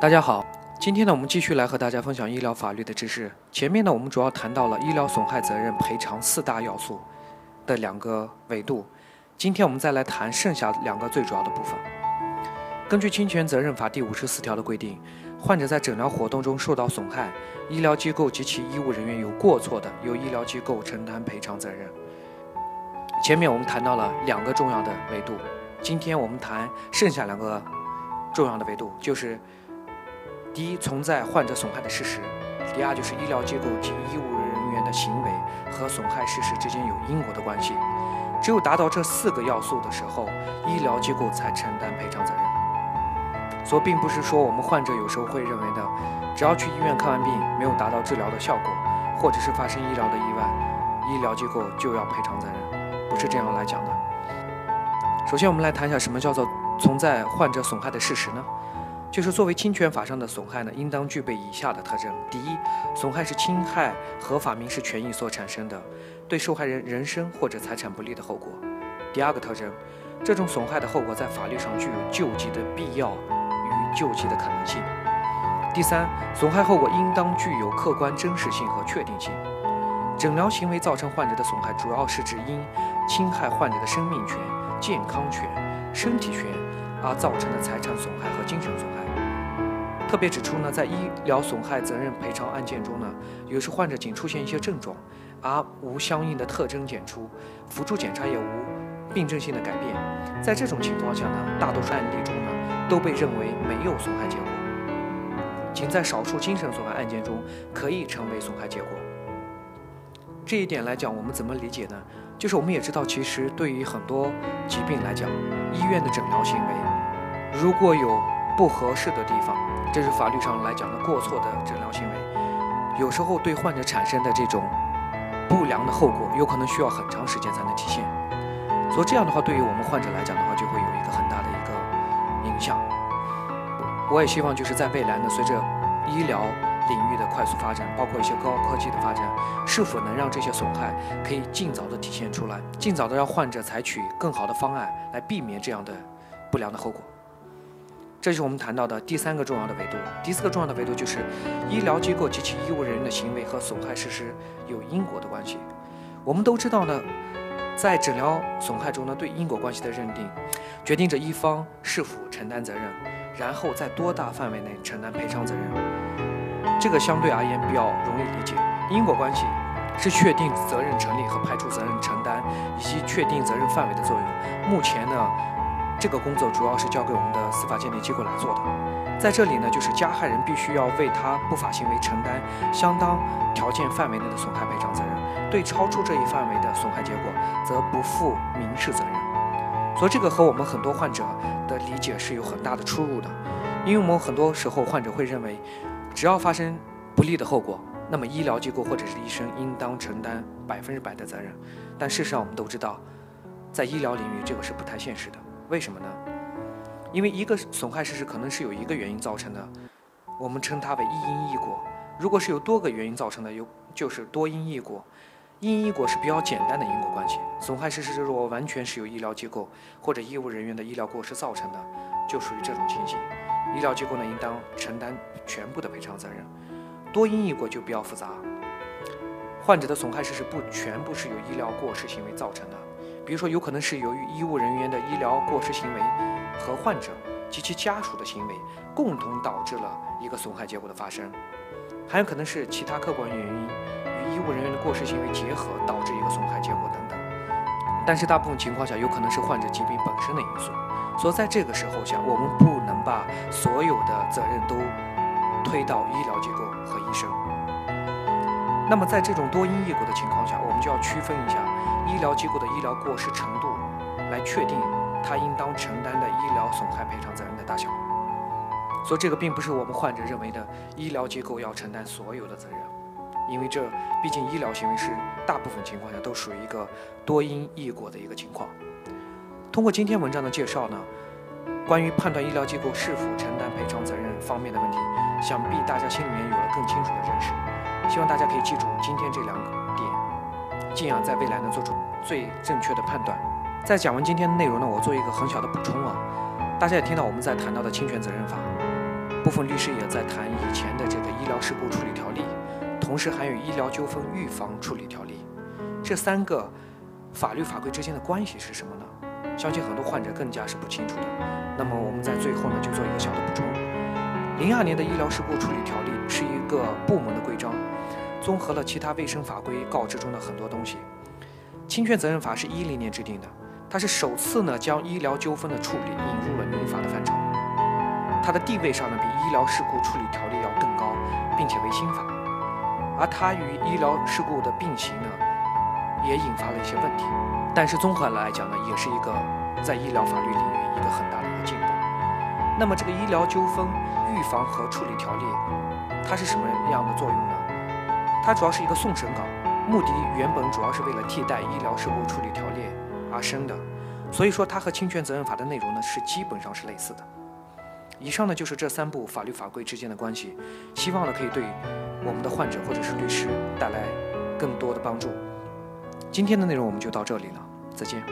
大家好，今天呢，我们继续来和大家分享医疗法律的知识。前面呢，我们主要谈到了医疗损害责任赔偿四大要素的两个维度。今天我们再来谈剩下两个最主要的部分。根据侵权责任法第五十四条的规定，患者在诊疗活动中受到损害，医疗机构及其医务人员有过错的，由医疗机构承担赔偿责任。前面我们谈到了两个重要的维度，今天我们谈剩下两个重要的维度，就是。第一，存在患者损害的事实；第二，就是医疗机构及医务人员的行为和损害事实之间有因果的关系。只有达到这四个要素的时候，医疗机构才承担赔偿责任。所以，并不是说我们患者有时候会认为的，只要去医院看完病没有达到治疗的效果，或者是发生医疗的意外，医疗机构就要赔偿责任，不是这样来讲的。首先，我们来谈一下什么叫做存在患者损害的事实呢？就是作为侵权法上的损害呢，应当具备以下的特征：第一，损害是侵害合法民事权益所产生的，对受害人人身或者财产不利的后果；第二个特征，这种损害的后果在法律上具有救济的必要与救济的可能性；第三，损害后果应当具有客观真实性和确定性。诊疗行为造成患者的损害，主要是指因侵害患者的生命权、健康权、身体权。而造成的财产损害和精神损害。特别指出呢，在医疗损害责任赔偿案件中呢，有时患者仅出现一些症状，而无相应的特征检出，辅助检查也无病症性的改变。在这种情况下呢，大多数案例中呢，都被认为没有损害结果。仅在少数精神损害案件中，可以成为损害结果。这一点来讲，我们怎么理解呢？就是我们也知道，其实对于很多疾病来讲，医院的诊疗行为如果有不合适的地方，这是法律上来讲的过错的诊疗行为，有时候对患者产生的这种不良的后果，有可能需要很长时间才能体现。所以这样的话，对于我们患者来讲的话，就会有一个很大的一个影响。我也希望就是在未来呢，随着医疗。领域的快速发展，包括一些高科技的发展，是否能让这些损害可以尽早的体现出来，尽早的让患者采取更好的方案来避免这样的不良的后果？这是我们谈到的第三个重要的维度。第四个重要的维度就是医疗机构及其医务人员的行为和损害事实有因果的关系。我们都知道呢，在诊疗损害中呢，对因果关系的认定，决定着一方是否承担责任，然后在多大范围内承担赔偿责任。这个相对而言比较容易理解，因果关系是确定责任成立和排除责任承担以及确定责任范围的作用。目前呢，这个工作主要是交给我们的司法鉴定机构来做的。在这里呢，就是加害人必须要为他不法行为承担相当条件范围内的损害赔偿责任，对超出这一范围的损害结果，则不负民事责任。所以这个和我们很多患者的理解是有很大的出入的，因为我们很多时候患者会认为。只要发生不利的后果，那么医疗机构或者是医生应当承担百分之百的责任。但事实上，我们都知道，在医疗领域这个是不太现实的。为什么呢？因为一个损害事实可能是有一个原因造成的，我们称它为一因一果。如果是有多个原因造成的，有就是多因一果。因一果是比较简单的因果关系。损害事实如果完全是由医疗机构或者医务人员的医疗过失造成的，就属于这种情形。医疗机构呢，应当承担全部的赔偿责任。多因一果就比较复杂，患者的损害事实不全部是由医疗过失行为造成的。比如说，有可能是由于医务人员的医疗过失行为和患者及其家属的行为共同导致了一个损害结果的发生，还有可能是其他客观原因与医务人员的过失行为结合导致一个损害结果等等。但是大部分情况下，有可能是患者疾病本身的因素。所以在这个时候下，我们不能把所有的责任都推到医疗机构和医生。那么在这种多因异果的情况下，我们就要区分一下医疗机构的医疗过失程度，来确定他应当承担的医疗损害赔偿责任的大小。所以这个并不是我们患者认为的医疗机构要承担所有的责任，因为这毕竟医疗行为是大部分情况下都属于一个多因异果的一个情况。通过今天文章的介绍呢，关于判断医疗机构是否承担赔偿责任方面的问题，想必大家心里面有了更清楚的认识。希望大家可以记住今天这两个，进而在未来能做出最正确的判断。在讲完今天的内容呢，我做一个很小的补充啊，大家也听到我们在谈到的侵权责任法，部分律师也在谈以前的这个医疗事故处理条例，同时还有医疗纠纷预防处理条例，这三个法律法规之间的关系是什么呢？相信很多患者更加是不清楚的。那么我们在最后呢，就做一个小的补充。零二年的医疗事故处理条例是一个部门，综合了其他卫生法规告知中的很多东西。侵权责任法是一零年制定的，它是首次呢将医疗纠纷的处理引入了民法的范畴。它的地位上呢比医疗事故处理条例要更高，并且为新法。而它与医疗事故的并行呢，也引发了一些问题。但是综合来讲呢，也是一个在医疗法律领域一个很大的一个进步。那么这个医疗纠纷预防和处理条例，它是什么样的作用呢？它主要是一个送审稿，目的原本主要是为了替代医疗事故处理条例而生的，所以说它和侵权责任法的内容呢是基本上是类似的。以上呢就是这三部法律法规之间的关系，希望呢可以对我们的患者或者是律师带来更多的帮助。今天的内容我们就到这里了，再见。